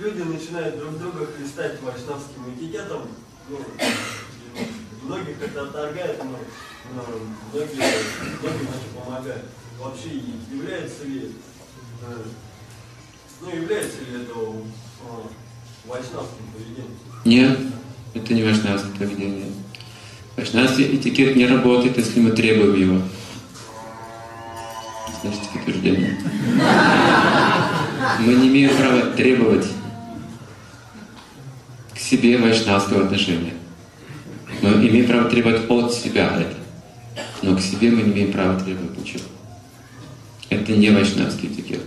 люди начинают друг друга хлестать вайшнавским этикетом. Ну, многих это отторгает, но, но многие, многим это помогает. Вообще, является ли, э, ну, является ли это э, вайшнавским поведением? Нет, это не вайшнавское поведение. Вайшнавский этикет не работает, если мы требуем его. Значит, подтверждение. Мы не имеем права требовать к себе вайшнавского отношения. Мы имеем право требовать от себя это. Но к себе мы не имеем права требовать ничего. Это не вайшнавский этикет.